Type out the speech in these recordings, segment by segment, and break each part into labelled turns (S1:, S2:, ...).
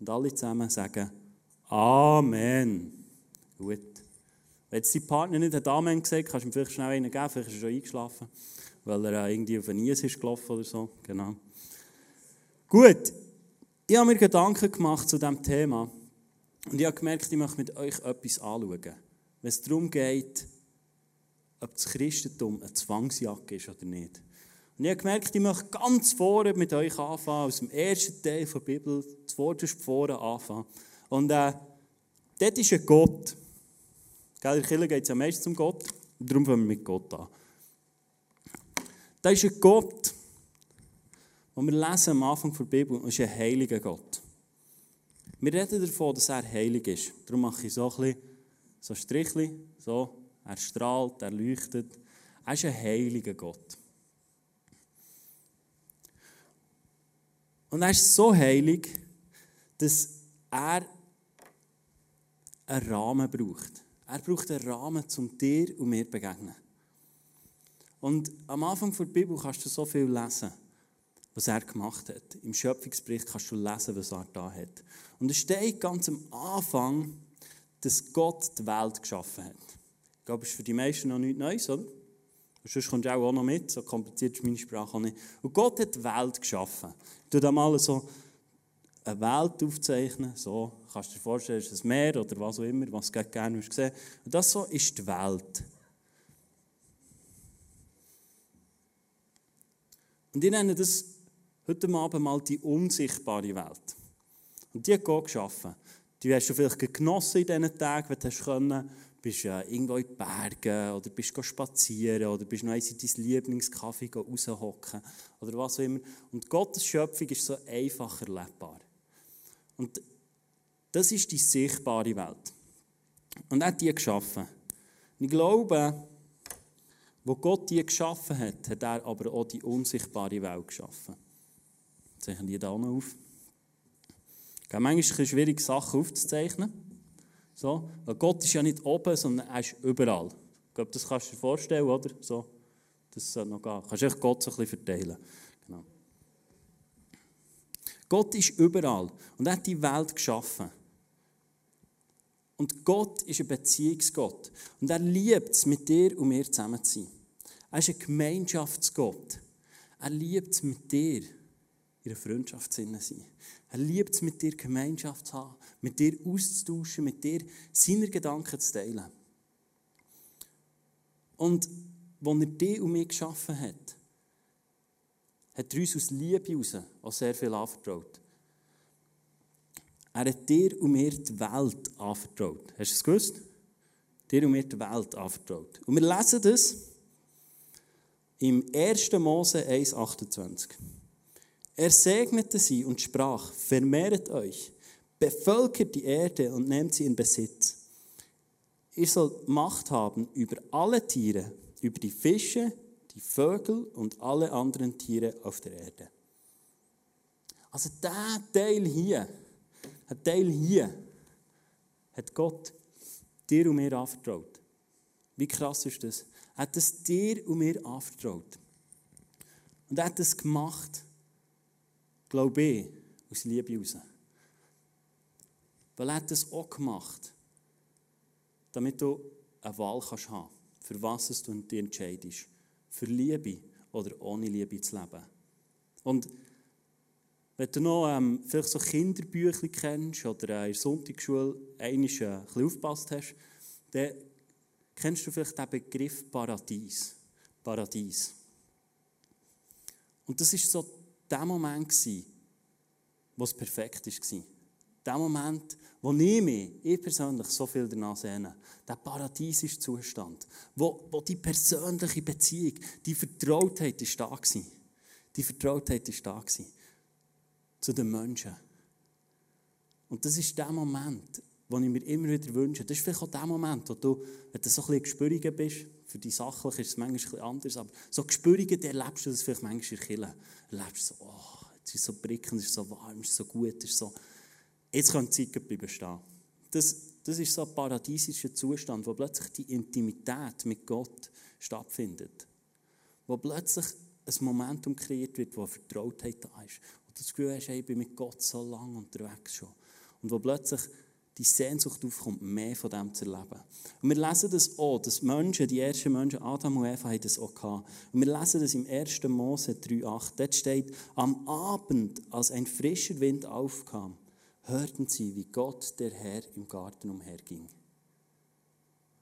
S1: Und alle zusammen sagen Amen. Gut. Wenn jetzt dein Partner nicht ein Amen gesagt kannst du ihm vielleicht schnell einen geben, vielleicht ist er schon eingeschlafen, weil er äh, irgendwie auf ein Nies ist gelaufen oder so. Genau. Gut. Ich habe mir Gedanken gemacht zu diesem Thema und ich habe gemerkt, ich möchte mit euch etwas anschauen. Wenn es darum geht, ob das Christentum eine Zwangsjacke ist oder nicht. Und ich habe gemerkt, ich möchte ganz vorne mit euch anfangen, aus dem ersten Teil der Bibel, das Wort ist vorne anfangen. Und äh, dort ist ein Gott. Gell, in der Kirche geht es ja meistens um Gott, darum fangen wir mit Gott an. Da ist ein Gott, den wir lesen am Anfang der Bibel, und ist ein heiliger Gott. Wir reden davon, dass er heilig ist. Darum mache ich so ein bisschen so Strichli, so, er strahlt, er leuchtet. Er ist ein heiliger Gott. Und er ist so heilig, dass er einen Rahmen braucht. Er braucht einen Rahmen, um dir und mir zu begegnen. Und am Anfang der Bibel kannst du so viel lesen, was er gemacht hat. Im Schöpfungsbericht kannst du lesen, was er da hat. Und es steht ganz am Anfang, dass Gott die Welt geschaffen hat. Ich glaube, das ist für die meisten noch nichts Neues, oder? Und sonst kommst du auch noch mit, so kompliziert ist meine Sprache auch nicht. Und Gott hat die Welt geschaffen. Tue da mal so eine Welt aufzeichnen, so, kannst du dir vorstellen, ist ein Meer oder was auch immer, was du gerne sehen Und das so ist die Welt. Und ich nenne das heute Abend mal die unsichtbare Welt. Und die hat Gott geschaffen. Die hast du vielleicht genossen in diesen Tagen, wenn du können, bist äh, irgendwo in den Bergen oder bist spazieren oder bist noch in dein Lieblingscafé raushocken oder was auch immer. Und Gottes Schöpfung ist so einfach erlebbar. Und das ist die sichtbare Welt. Und er hat die geschaffen. Und ich glaube, wo Gott die geschaffen hat, hat er aber auch die unsichtbare Welt geschaffen. Zeichnen die da noch auf. Manchmal ist es schwierig, Sachen aufzuzeichnen. So, weil Gott ist ja nicht oben, sondern er ist überall. Ich glaube, das kannst du dir vorstellen, oder? So, das soll noch gehen. Kannst du Gott so ein bisschen verteilen. Genau. Gott ist überall und er hat die Welt geschaffen. Und Gott ist ein Beziehungsgott. Und er liebt es, mit dir und mir zusammen zu sein. Er ist ein Gemeinschaftsgott. Er liebt es, mit dir in einer Freundschaft zu sein. Er liebt es, mit dir Gemeinschaft zu haben, mit dir auszutauschen, mit dir seine Gedanken zu teilen. Und als er dich und mich geschaffen hat, hat er uns aus Liebe heraus auch sehr viel anvertraut. Er hat dir und mir die Welt anvertraut. Hast du es gewusst? Dir und mir die Welt anvertraut. Und wir lesen das im 1. Mose 1,28. Er segnete sie und sprach: Vermehret euch, bevölkert die Erde und nehmt sie in Besitz. Ihr sollt Macht haben über alle Tiere, über die Fische, die Vögel und alle anderen Tiere auf der Erde. Also der Teil hier, der Teil hier, hat Gott dir und mir anvertraut. Wie krass ist das? Er hat es dir und mir anvertraut. Und er hat es gemacht, glaube ich, aus Liebe heraus. Weil er hat das auch gemacht, damit du eine Wahl kannst haben für was du dich entscheidest. Für Liebe oder ohne Liebe zu leben. Und wenn du noch ähm, vielleicht so Kinderbücher kennst oder äh, in der Sonntagsschule einmal äh, ein bisschen aufgepasst hast, dann kennst du vielleicht den Begriff Paradies. Paradies. Und das ist so der Moment, wo es perfekt war. Der Moment, wo ich mich, ich persönlich, so viel danach sehne. Der paradiesische Zustand, wo, wo die persönliche Beziehung, die Vertrautheit ist da gewesen. Die Vertrautheit ist da gewesen. Zu den Menschen. Und das ist der Moment, den ich mir immer wieder wünsche. Das ist vielleicht auch der Moment, wo du, wenn du so ein bisschen Gespürigen bist, für die Sachliche ist es manchmal ein anders, aber so Gespürigen, erlebst du das vielleicht manchmal in der. Erlebst du so, oh, es ist so prickelnd, es ist so warm, es ist so gut, es ist so jetzt können die Zeit bleiben stehen. Das, das ist so ein paradiesischer Zustand, wo plötzlich die Intimität mit Gott stattfindet. Wo plötzlich ein Momentum kreiert wird, wo Vertrautheit da ist. Du das Gefühl hast, hey, ich bin mit Gott so lange unterwegs schon. Und wo plötzlich die Sehnsucht aufkommt, mehr von dem zu erleben. Und wir lesen das auch, dass Menschen, die ersten Menschen, Adam und Eva, haben das auch gehabt. Und wir lesen das im 1. Mose 3,8. Dort steht, am Abend, als ein frischer Wind aufkam, hörten sie, wie Gott, der Herr, im Garten umherging.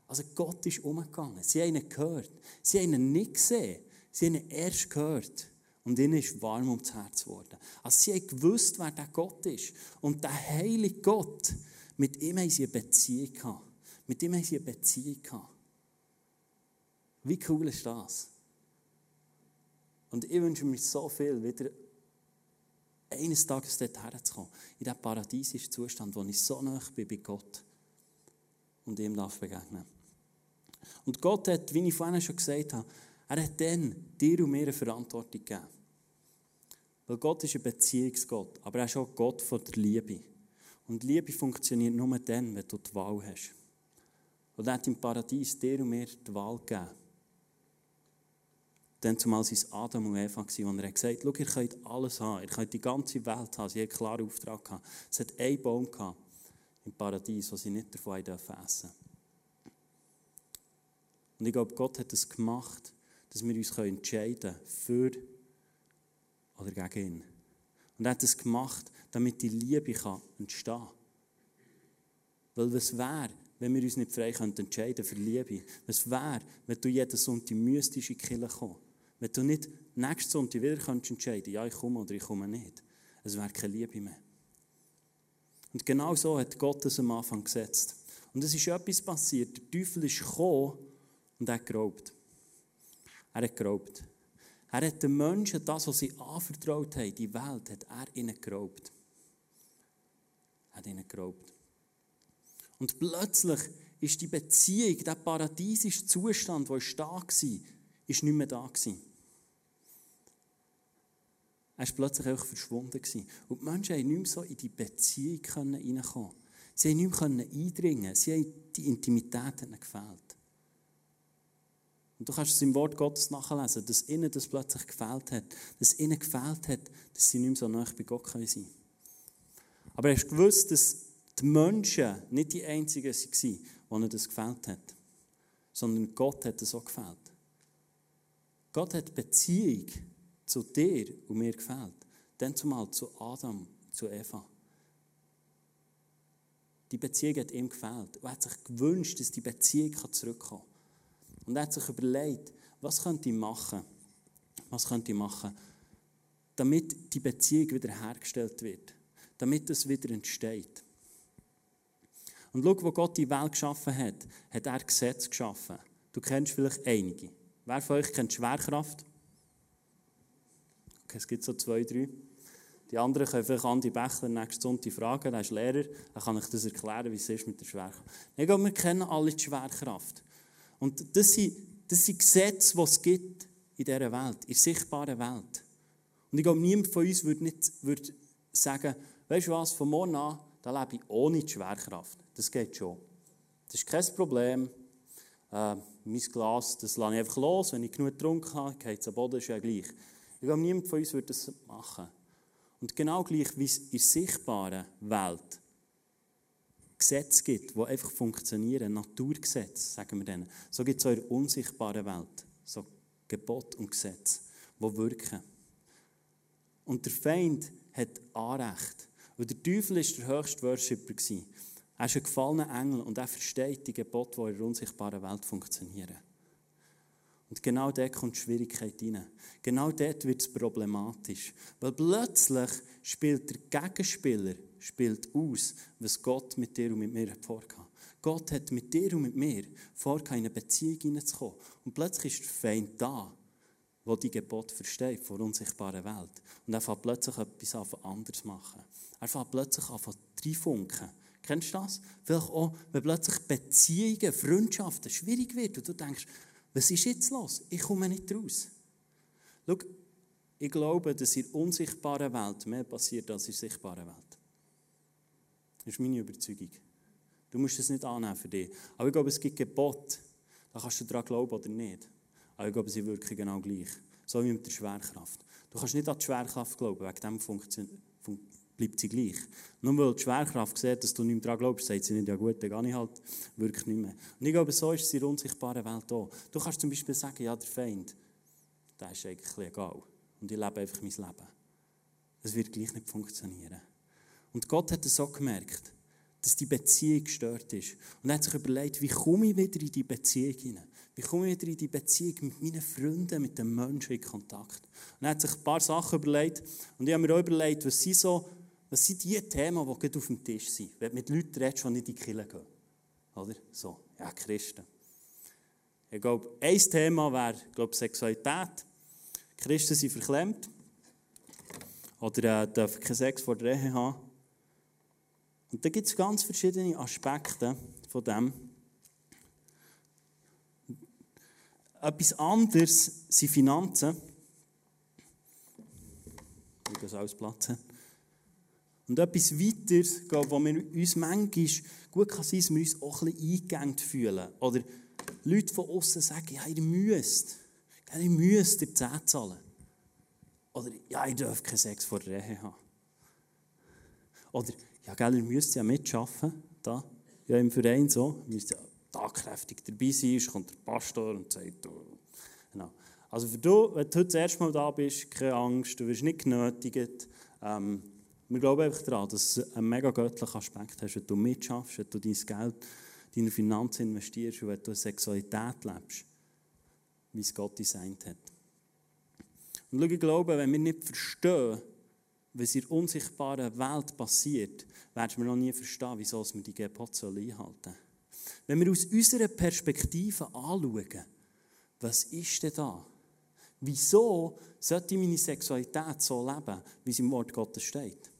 S1: Also Gott ist umgegangen. Sie haben ihn gehört. Sie haben ihn nicht gesehen. Sie haben ihn erst gehört. Und ihnen ist warm ums Herz geworden. Also sie haben gewusst, wer der Gott ist. Und der heilige Gott, mit ihm haben sie eine Beziehung gehabt. Mit ihm haben sie eine Beziehung gehabt. Wie cool ist das? Und ich wünsche mir so viel, wieder eines Tages dort herzukommen, in diesen paradiesischen Zustand, wo ich so nah bin bei Gott und ihm darf begegnen. Und Gott hat, wie ich vorhin schon gesagt habe, er hat dann dir und mir eine Verantwortung gegeben. Weil Gott ist ein Beziehungsgott, aber er ist auch Gott von der Liebe. Und Liebe funktioniert nur dann, wenn du die Wahl hast. Und er hat im Paradies dir und mir die Wahl gegeben. Dann zumal es Adam und Eva und er hat gesagt, schau, ihr könnt alles haben, ihr könnt die ganze Welt haben. Sie hatten einen klaren Auftrag. Gehabt. Es hat einen Baum gehabt im Paradies, wo sie nicht davon essen dürfen. Und ich glaube, Gott hat es gemacht, dass wir uns entscheiden können für oder gegen ihn. Und er hat es gemacht, damit die Liebe kann entstehen kann. Weil was wäre, wenn wir uns nicht frei entscheiden für Liebe? Was wäre, wenn du jeden Sonntag müsstest in die Kirche kommen? Wenn du nicht nächsten Sonntag wieder könntest entscheiden ja, ich komme oder ich komme nicht. Es wäre keine Liebe mehr. Und genau so hat Gott es am Anfang gesetzt. Und es ist etwas passiert. Der Teufel ist gekommen und er hat geraubt. Er hat geraubt. Er hat den Menschen das, was sie anvertraut haben, die Welt, hat er ihnen geraubt. Er hat ihnen geraubt. Und plötzlich ist die Beziehung, der paradiesische Zustand, der da war, ist nicht mehr da gewesen. Er ist plötzlich einfach verschwunden. Und die Menschen haben nicht mehr so in die Beziehung hineinkommen Sie haben nicht mehr eindringen Sie haben die Intimität gefehlt. Und du kannst es im Wort Gottes nachlesen, dass ihnen das plötzlich gefällt hat. Dass ihnen gefällt hat, dass sie nicht mehr so nah bei Gott sein können. Aber hast du gewusst, dass die Menschen nicht die Einzigen waren, denen das gefällt hat? Sondern Gott hat es auch gefällt. Gott hat Beziehung zu dir und mir gefällt. Dann zumal zu Adam, zu Eva. Die Beziehung hat ihm gefällt. Er hat sich gewünscht, dass die Beziehung zurückkommen kann. Und er hat sich überlegt, was könnte ich machen? Was könnte ich machen, damit die Beziehung wieder hergestellt wird? Damit es wieder entsteht. Und schau, wo Gott die Welt geschaffen hat, hat er Gesetze geschaffen. Du kennst vielleicht einige. Wer von euch kennt Schwerkraft? Es gibt so zwei, drei. Die anderen können vielleicht Andi Bächler nächste Sonntag fragen, er ist Lehrer, dann kann ich das erklären, wie es ist mit der Schwerkraft. Ich glaube, wir kennen alle die Schwerkraft. Und das sind, das sind Gesetze, die es gibt in dieser Welt, in der sichtbaren Welt. Und ich glaube, niemand von uns würde, nicht, würde sagen, weißt du was, von morgen an, da lebe ich ohne die Schwerkraft. Das geht schon. Das ist kein Problem. Äh, mein Glas, das lasse ich einfach los. Wenn ich genug getrunken habe, geht es am Boden, ist ja gleich. Ich glaube, niemand von uns würde das machen. Und genau gleich wie es in der sichtbaren Welt Gesetze gibt, die einfach funktionieren, Naturgesetze, sagen wir denen, so gibt es auch in der unsichtbaren Welt so Gebot und Gesetze, die wirken. Und der Feind hat Anrecht. Weil der Teufel war der höchste Worshipper. Er ist ein gefallener Engel und er versteht die Gebote, die in der unsichtbaren Welt funktionieren. Und genau dort kommt die Schwierigkeit rein. Genau dort wird es problematisch. Weil plötzlich spielt der Gegenspieler spielt aus, was Gott mit dir und mit mir vorgehabt Gott hat mit dir und mit mir vorgehabt, in eine Beziehung hineinzukommen. Und plötzlich ist der Feind da, der die Gebote versteht von der unsichtbaren Welt. Und er fängt plötzlich etwas anderes machen. Er fängt plötzlich an reinfunken. Kennst du das? Vielleicht auch, wenn plötzlich Beziehungen, Freundschaften schwierig wird und du denkst, was ist jetzt los? Ich komme nicht raus. Schau, ich glaube, dass in der unsichtbaren Welt mehr passiert als in der sichtbaren Welt. Das ist meine Überzeugung. Du musst es nicht annehmen für dich. Aber ich glaube, es gibt Gebote, da kannst du daran glauben oder nicht. Aber ich glaube, sie wirken genau gleich. So wie mit der Schwerkraft. Du kannst nicht an die Schwerkraft glauben, wegen dem funktioniert bleibt sie gleich. Nur weil die Schwerkraft sieht, dass du nicht mehr daran glaubst, sagt sie nicht, ja gut, dann gehe ich halt wirklich nicht mehr. Und ich glaube, so ist es in der unsichtbaren Welt auch. Du kannst zum Beispiel sagen, ja, der Feind, der ist eigentlich egal. Und ich lebe einfach mein Leben. Das wird gleich nicht funktionieren. Und Gott hat es so gemerkt, dass die Beziehung gestört ist. Und er hat sich überlegt, wie komme ich wieder in die Beziehung hinein? Wie komme ich wieder in die Beziehung mit meinen Freunden, mit den Menschen in Kontakt? Und er hat sich ein paar Sachen überlegt. Und ich habe mir auch überlegt, was sind so was sind die Themen, die gerade auf dem Tisch sind? Wenn du mit Leuten redest, die nicht in die Kirche gehen. Oder? So, ja, Christen. Ich glaube, ein Thema wäre, glaube Sexualität. Christen sind verklemmt. Oder äh, dürfen keinen Sex vor der Ehe haben. Und da gibt es ganz verschiedene Aspekte von dem. Etwas anderes sind Finanzen. Ich das ausplatzen. Und etwas weiteres, glaube, wir uns manchmal gut kann sein, dass wir uns auch ein bisschen eingegangen fühlen. Oder Leute von außen sagen, ja, ihr müsst. Ihr müsst ihr 10 zahlen. Oder, ja, ihr dürft keinen Sex vor der Ehe haben. Oder, ja, gell, ihr müsst ja mitschaffen, da, ja, im Verein so. Ihr müsst ja tagkräftig dabei sein, kommt der Pastor und sagt, oh. genau. Also für du, wenn du heute das erste Mal da bist, keine Angst, du wirst nicht genötigt, ähm, wir glauben einfach daran, dass es einen mega göttlichen Aspekt hast, wenn du mitschaffst, wenn du dein Geld, deine Finanzen investierst und wenn du Sexualität lebst, wie es Gott designt hat. Und schau, ich glaube, wenn wir nicht verstehen, was in der unsichtbaren Welt passiert, werden wir noch nie verstehen, wieso wir die Gebote einhalten sollen. Wenn wir aus unserer Perspektive anschauen, was ist denn da? Wieso sollte meine Sexualität so leben, wie es im Wort Gottes steht?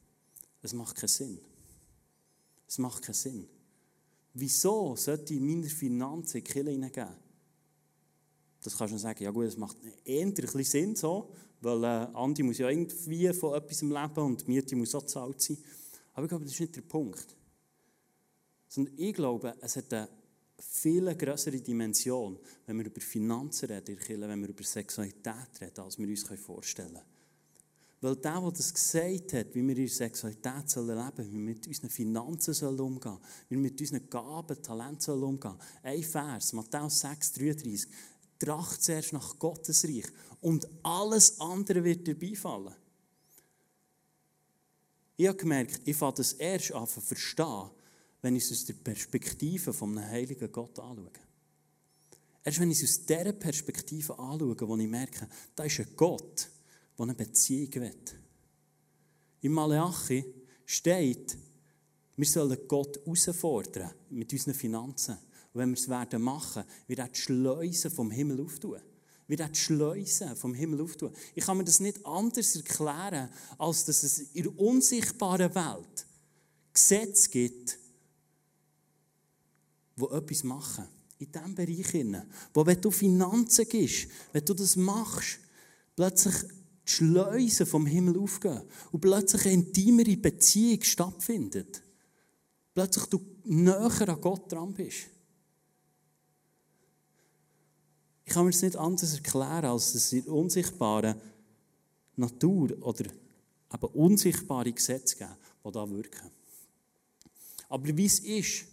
S1: Es macht keinen Sinn. Es macht keinen Sinn. Wieso sollte ich meine Finanzen in die Kirche hineingeben? Das kannst du sagen, ja gut, es macht eher ein bisschen Sinn so, weil äh, Andi muss ja irgendwie von etwas leben und die Miete muss auch gezahlt sein. Aber ich glaube, das ist nicht der Punkt. Sondern ich glaube, es hat eine viel größere Dimension, wenn wir über Finanzen reden in der Kirche, wenn wir über Sexualität reden, als wir uns vorstellen können. Weil der, der das gesagt hat, wie wir in Sexualität leben sollen, wie wir mit unseren Finanzen umgehen sollen, wie wir mit unseren Gaben, Talenten umgehen sollen. Ein Vers, Matthäus 6, 33. Tracht zuerst nach Gottes Reich und alles andere wird dir beifallen. Ich habe gemerkt, ich fange das erst an zu verstehen, wenn ich es aus der Perspektive einem heiligen Gott anschaue. Erst wenn ich es aus dieser Perspektive anschaue, wo ich merke, da ist ein Gott, der eine Beziehung will. Im Malachi steht, wir sollen Gott herausfordern mit unseren Finanzen. Und wenn wir es werden machen, wird er die Schleusen vom Himmel auftun. Wird er die Schleusen vom Himmel auftun. Ich kann mir das nicht anders erklären, als dass es in der unsichtbaren Welt Gesetze gibt, die etwas machen. In diesem Bereich. Wo, wenn du Finanzen gibst, wenn du das machst, plötzlich Schleusen vom Himmel aufgehen und plötzlich eine intimere Beziehung stattfindet. Plötzlich du näher an Gott dran bist. Ich kann mir das nicht anders erklären, als dass in unsichtbaren Natur oder eben unsichtbare Gesetze geben, die da wirken. Aber wie es ist,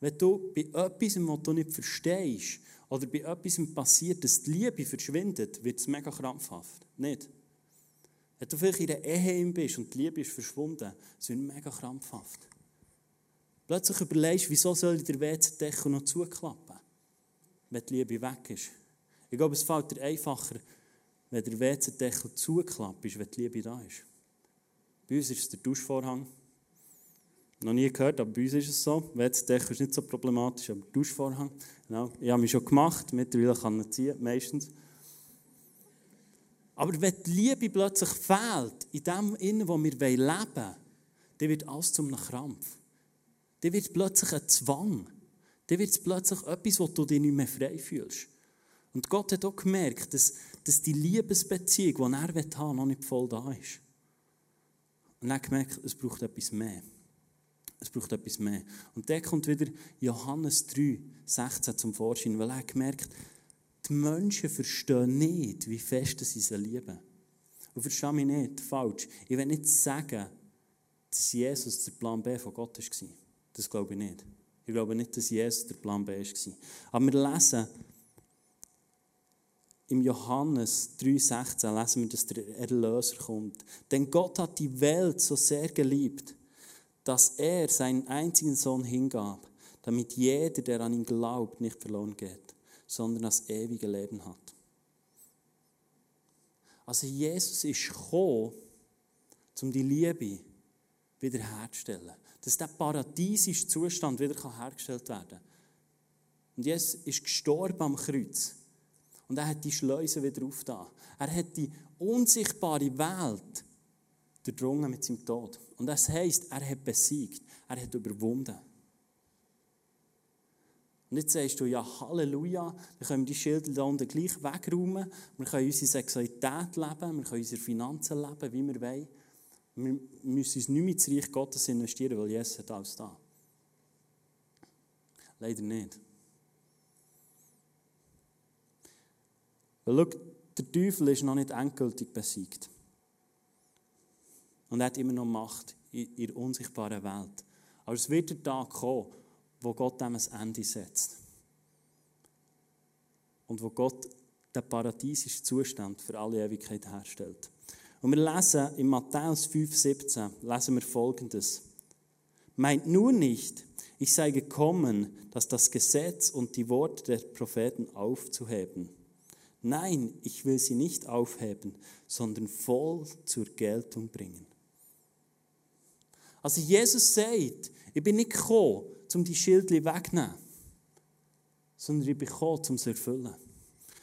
S1: wenn du bei etwas, was du nicht verstehst, oder bei etwas passiert, dass die Liebe verschwindet, wird es mega krampfhaft. Nicht? Wenn du vielleicht in der Ehe bist und die Liebe ist verschwunden, sind mega krampfhaft. Plötzlich überlegst du, wieso soll der WC-Deckel noch zuklappen, wenn die Liebe weg ist. Ich glaube, es fällt dir einfacher, wenn der WC-Deckel zuklappt ist, wenn die Liebe da ist. Bei uns ist es der Duschvorhang. Noch nie gehört, aber bei uns ist es so. WC-Deckel ist nicht so problematisch, aber Duschvorhang. Genau. Ich habe mich schon gemacht, mittlerweile kann ich ziehen, meistens. Aber wenn die Liebe plötzlich fehlt, in dem, in wo wir leben wollen, dann wird alles zum Krampf. Dann wird es plötzlich ein Zwang. Dann wird es plötzlich etwas, wo du dich nicht mehr frei fühlst. Und Gott hat auch gemerkt, dass, dass die Liebesbeziehung, die er haben will, noch nicht voll da ist. Und er hat gemerkt, es braucht etwas mehr. Es braucht etwas mehr. Und dann kommt wieder Johannes 3, 16 zum Vorschein, weil er hat gemerkt, die Menschen verstehen nicht, wie fest sie sie lieben. Und verstehe mich nicht falsch. Ich will nicht sagen, dass Jesus der Plan B von Gott war. Das glaube ich nicht. Ich glaube nicht, dass Jesus der Plan B war. Aber wir lesen im Johannes 3,16 lesen wir, dass der Erlöser kommt. Denn Gott hat die Welt so sehr geliebt, dass er seinen einzigen Sohn hingab, damit jeder, der an ihn glaubt, nicht verloren geht, sondern das ewige Leben hat. Also Jesus ist gekommen, um die Liebe wiederherzustellen. Dass der paradiesische Zustand wieder hergestellt werden kann. Und Jesus ist gestorben am Kreuz. Und er hat die Schleuse wieder aufgetan. Er hat die unsichtbare Welt durchdrungen mit seinem Tod. Und das heisst, er hat besiegt. Er hat überwunden. Und jetzt sagst du, ja, Halleluja, dann können wir die Schilder da unten gleich wegräumen. Wir können unsere Sexualität leben, wir können unsere Finanzen leben, wie wir wollen. Wir müssen uns nicht mehr ins Reich Gottes investieren, weil Jesus hat alles da. Leider nicht. Weil schau, der Teufel ist noch nicht endgültig besiegt. Und er hat immer noch Macht in der unsichtbaren Welt. Aber es wird der Tag kommen, wo Gott dem ein Ende setzt. Und wo Gott den paradiesischen Zustand für alle Ewigkeit herstellt. Und wir lesen in Matthäus 5,17 lesen wir folgendes. Meint nur nicht, ich sei gekommen, dass das Gesetz und die Worte der Propheten aufzuheben. Nein, ich will sie nicht aufheben, sondern voll zur Geltung bringen. Also Jesus sagt, ich bin nicht gekommen, um die Schildli wegzunehmen, sondern ich bin gekommen, um sie zu erfüllen.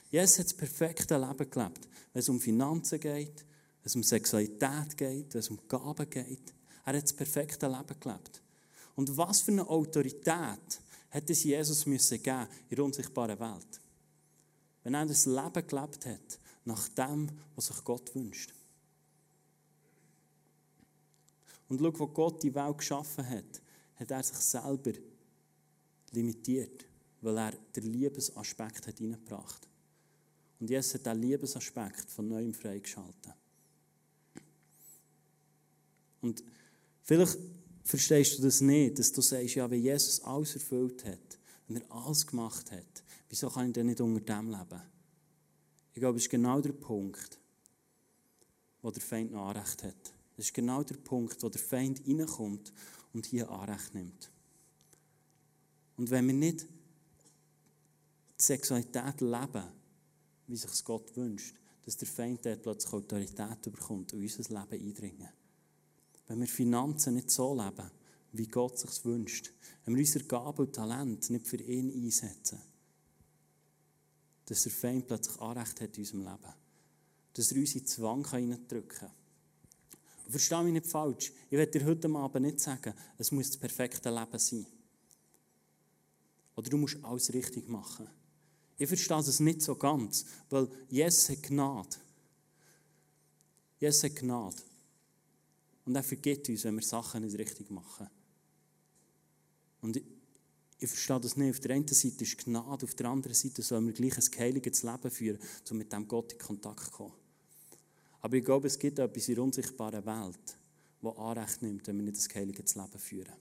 S1: Jesus hat das perfekte Leben gelebt, wenn es um Finanzen geht, wenn es um Sexualität geht, wenn es um Gaben geht. Er hat das perfekte Leben gelebt. Und was für eine Autorität hätte es Jesus müssen geben in der unsichtbaren Welt? Wenn er das Leben gelebt hat, nach dem, was sich Gott wünscht. Und schau, wo Gott die Welt geschaffen hat, hat er sich selber limitiert, weil er den Liebesaspekt hat hineingebracht Und Jesus hat den Liebesaspekt von neuem freigeschaltet. Und vielleicht verstehst du das nicht, dass du sagst, ja, wenn Jesus alles erfüllt hat, wenn er alles gemacht hat, wieso kann ich denn nicht unter dem leben? Ich glaube, das ist genau der Punkt, wo der Feind noch Anrecht hat. Das ist genau der Punkt, wo der Feind reinkommt und hier Anrecht nimmt. Und wenn wir nicht die Sexualität leben, wie sich Gott wünscht, dass der Feind dort plötzlich Autorität bekommt und unser Leben eindringen. Wenn wir Finanzen nicht so leben, wie Gott sich wünscht, wenn wir unsere Gabe und Talent nicht für ihn einsetzen, dass der Feind plötzlich Anrecht hat in unserem Leben. Dass er uns in Zwang reindrücken kann. Verstehe mich nicht falsch. Ich werde dir heute Abend nicht sagen, es muss das perfekte Leben sein. Oder du musst alles richtig machen. Ich verstehe das nicht so ganz, weil Jesus hat Gnade. Jesus hat Gnade. Und er vergibt uns, wenn wir Sachen nicht richtig machen. Und ich, ich verstehe das nicht. Auf der einen Seite ist Gnade, auf der anderen Seite sollen wir gleich ein heiliges Leben führen, um mit dem Gott in Kontakt zu kommen. Aber ich glaube, es gibt etwas in der unsichtbaren Welt, das Anrecht nimmt, wenn wir nicht das heilige Leben führen.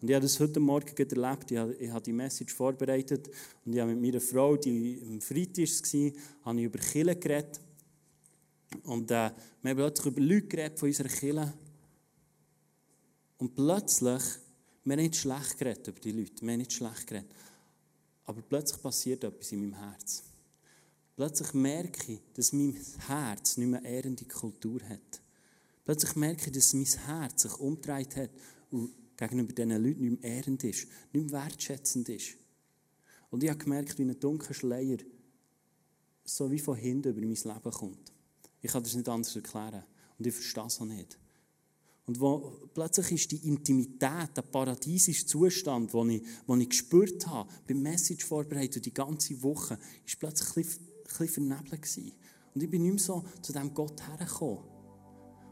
S1: Und ich habe das heute Morgen erlebt. Ich habe, ich habe die Message vorbereitet und ich habe mit meiner Frau, die am Freitag war, habe ich über Kirche geredet. Und äh, wir haben plötzlich über Leute geredet von unserer Kirche. Und plötzlich, wir haben nicht schlecht geredet über die Leute, wir haben nicht schlecht geredet. Aber plötzlich passiert etwas in meinem Herz. Plötzlich merke ich, dass mein Herz nicht mehr ehrende Kultur hat. Plötzlich merke ich, dass mein Herz sich umgedreht hat und gegenüber diesen Leuten nicht mehr ehrend ist, nicht mehr wertschätzend ist. Und ich habe gemerkt, wie ein dunkler Schleier so wie von hinten über mein Leben kommt. Ich kann das nicht anders erklären. Und ich verstehe es auch nicht. Und wo plötzlich ist die Intimität, der paradiesische Zustand, den ich, ich gespürt habe, beim Message vorbereitet, die ganze Woche, ist plötzlich bisschen vernebelt. Gewesen. Und ich bin nicht mehr so zu diesem Gott hergekommen.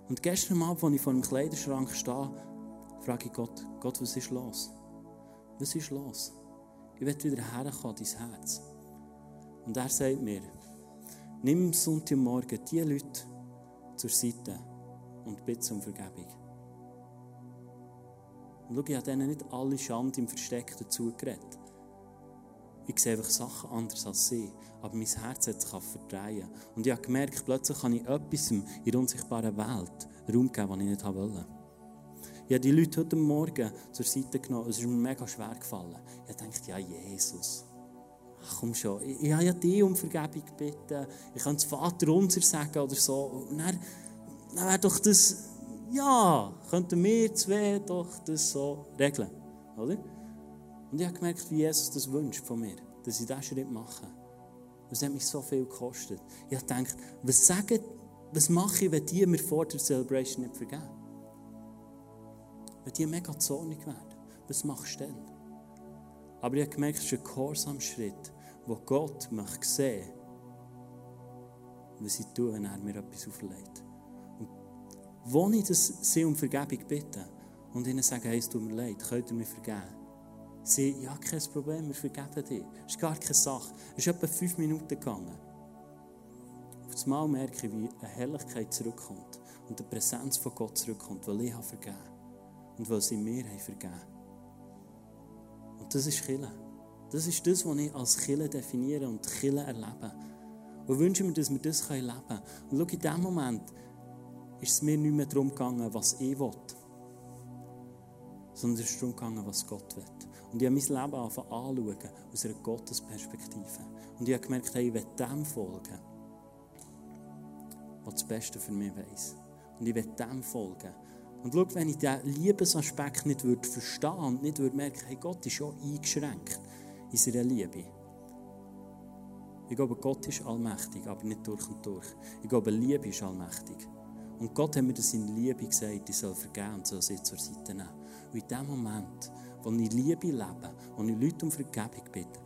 S1: Und gestern Abend, als ich vor dem Kleiderschrank stehe, frage ich Gott, Gott, was ist los? Was ist los? Ich will wieder herkommen, dein Herz. Und er sagt mir, nimm Sonntagmorgen die Leute, zur Seite und bitte um Vergebung. Und schau, ich habe denen nicht alle Schande im Versteck dazu geredet. Ich sehe einfach Sachen anders als sie. Aber mein Herz hat sich verdrehen. Und ich habe gemerkt, plötzlich kann ich etwas in der unsichtbaren Welt Raum geben, den ich nicht wollte. Ich habe die Leute heute Morgen zur Seite genommen. Es ist mir mega schwer gefallen. Ich dachte, ja, Jesus. Ach, komm schon. Ich, ich habe ja dich um Vergebung gebeten. Ich kann das Vater unser sagen oder so. Und dann, dann wäre doch das, ja, könnten wir zwei doch das so regeln. Oder? Und ich habe gemerkt, wie Jesus das wünscht von mir, dass ich diesen Schritt mache. Das hat mich so viel gekostet. Ich habe gedacht, was, sagen, was mache ich, wenn die mir vor der Celebration nicht vergeben? Wenn die mega zornig werden, was machst du dann? Aber ich habe gemerkt, es ist ein Gehorsam-Schritt, wo Gott möchte sehen, was ich tue, wenn er mir etwas auferlegt. Und wo ich das sie um Vergebung bitte und ihnen sage, hey, es tut mir leid, könnt ihr mir vergeben? Sie, ja, kein Problem, wir vergeben dir. Das ist gar keine Sache. Es ist etwa fünf Minuten gegangen. Auf das Mal merke ich, wie eine Herrlichkeit zurückkommt und die Präsenz von Gott zurückkommt, weil ich habe vergeben und weil sie mir haben vergeben. Und das ist Kille. Das ist das, was ich als Kille definiere und Kille erlebe. Und wünsche mir, dass wir das leben können. Und schau, in dem Moment ist es mir nicht mehr darum gegangen, was ich will, sondern es ist darum gegangen, was Gott will. Und ich habe mein Leben anschauen aus einer Gottesperspektive. Und ich habe gemerkt, hey, ich will dem folgen, was das Beste für mich weiss. Und ich will dem folgen. Und schau, wenn ich diesen Liebesaspekt nicht würde verstehen und nicht würde merken, Gott ist schon eingeschränkt in seiner Liebe. Ich glaube, Gott ist allmächtig, aber nicht durch und durch. Ich glaube, Liebe ist allmächtig. Und Gott hat mir das in Liebe gesagt, ich soll vergeben und soll sie zur Seite nehmen. Und in dem Moment wo ich Liebe lebe, wo ich Leute um Vergebung bitte,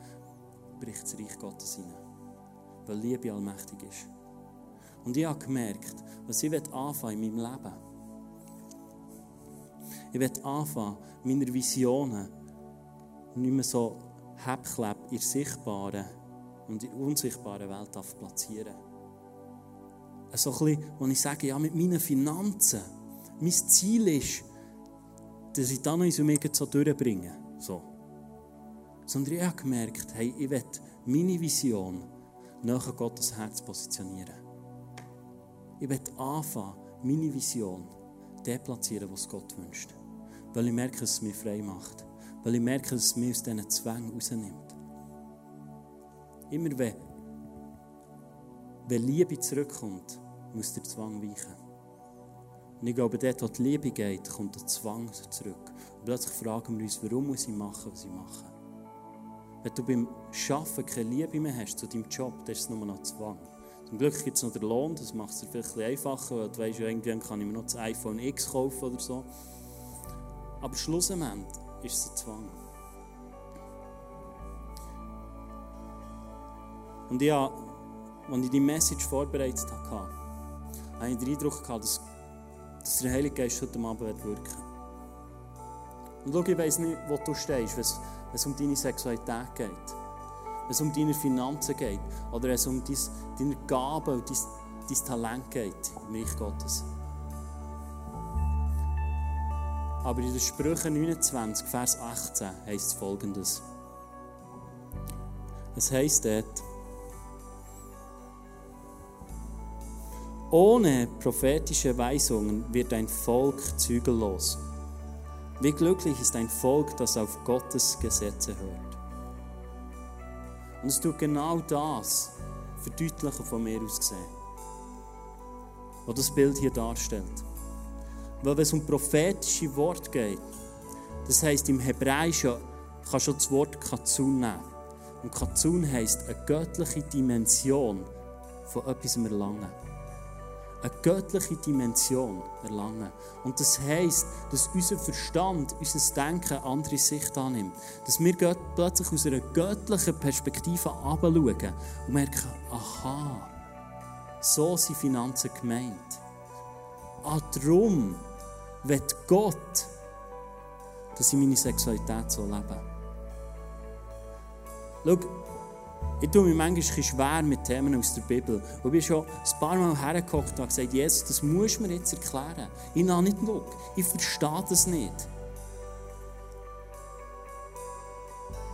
S1: bricht das Reich Gottes hinein. Weil Liebe allmächtig ist. Und ich habe gemerkt, was ich anfangen in meinem Leben. Ich will anfangen, meine Visionen nicht mehr so hebkleb in der sichtbaren und in der unsichtbaren Welt platzieren. So ein bisschen, wo ich sage, ja, mit meinen Finanzen, mein Ziel ist, dass ich dann noch mich so durchbringe. So. Sondern ich habe gemerkt, hey, ich will meine Vision nach Gottes Herz positionieren. Ich will anfangen, meine Vision der platzieren, was Gott wünscht. Weil ich merke, dass es mich frei macht. Weil ich merke, dass es mich aus diesen Zwängen rausnimmt. Immer wenn, wenn Liebe zurückkommt, muss der Zwang weichen. Und ich glaube, dort, wo die Liebe geht, kommt der Zwang zurück. Und plötzlich fragen wir uns, warum muss ich machen, was ich mache? Wenn du beim Arbeiten keine Liebe mehr hast zu deinem Job, dann ist es nur noch Zwang. Zum Glück gibt es noch den Lohn, das macht es vielleicht ein einfacher, weil du weißt, irgendwann kann ich mir noch das iPhone X kaufen oder so. Aber schlussendlich ist es ein Zwang. Und ich als ich die Message vorbereitet hatte, habe ich den Eindruck gehabt, dass dass der Heilige Geist heute Abend wirken wird. Und schau, ich weiss nicht, wo du stehst, wenn es um deine Sexualität geht, wenn es um deine Finanzen geht oder wenn es um dein, deine Gaben und dein, dein Talent geht im Reich Gottes. Aber in den Sprüchen 29, Vers 18 heißt es folgendes. Es heißt dort, Ohne prophetische Weisungen wird ein Volk zügellos. Wie glücklich ist ein Volk, das auf Gottes Gesetze hört. Und es tut genau das verdeutlichen von mir aus gesehen, was das Bild hier darstellt. Weil wenn es um prophetische Worte geht, das heißt im Hebräischen kann schon das Wort Katsun nehmen. Und Katsun heißt eine göttliche Dimension von etwas erlangen eine göttliche Dimension erlangen. Und das heisst, dass unser Verstand, unser Denken eine andere Sicht annimmt. Dass wir plötzlich aus einer göttlichen Perspektive herabschauen und merken, aha, so sind Finanzen gemeint. Ah, darum wird Gott, dass ich meine Sexualität so lebe. Schau, Ich tue mich manchmal schwer mit Themen aus der Bibel. Und ich bin schon ein paar Mal hergekocht und gesagt, Jesus, das musst du mir jetzt erklären. Ich habe nicht genug. Ich verstehe das nicht.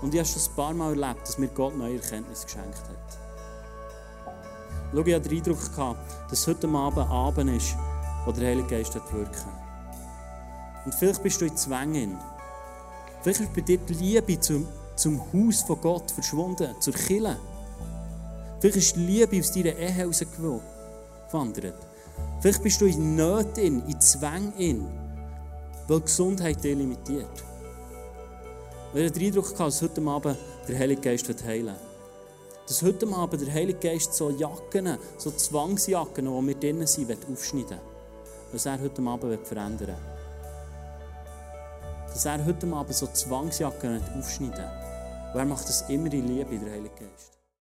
S1: Und ich habe schon ein paar Mal erlebt, dass mir Gott neue Erkenntnis geschenkt hat. Schau, ich hatte den Eindruck, dass heute Abend Abend ist, wo der Heilige Geist wirken Und vielleicht bist du in Zwängen. Vielleicht ist bei dir die Liebe zum, zum Haus von Gott verschwunden, zur Kille. Vielleicht ist die Liebe aus deiner Ehe rausgewandert. Vielleicht bist du in Nöten, in Zwängen, weil Gesundheit dich limitiert. Ich hatte den Eindruck, dass heute Abend der Heilige Geist heilen will. Dass heute Abend der Heilige Geist so Jacken, so Zwangsjacken, die wir drinnen sind, aufschneiden will. Was er heute Abend verändern will. Dass er heute Abend so Zwangsjacken aufschneiden will. Und er macht das immer in Liebe, der Heilige Geist.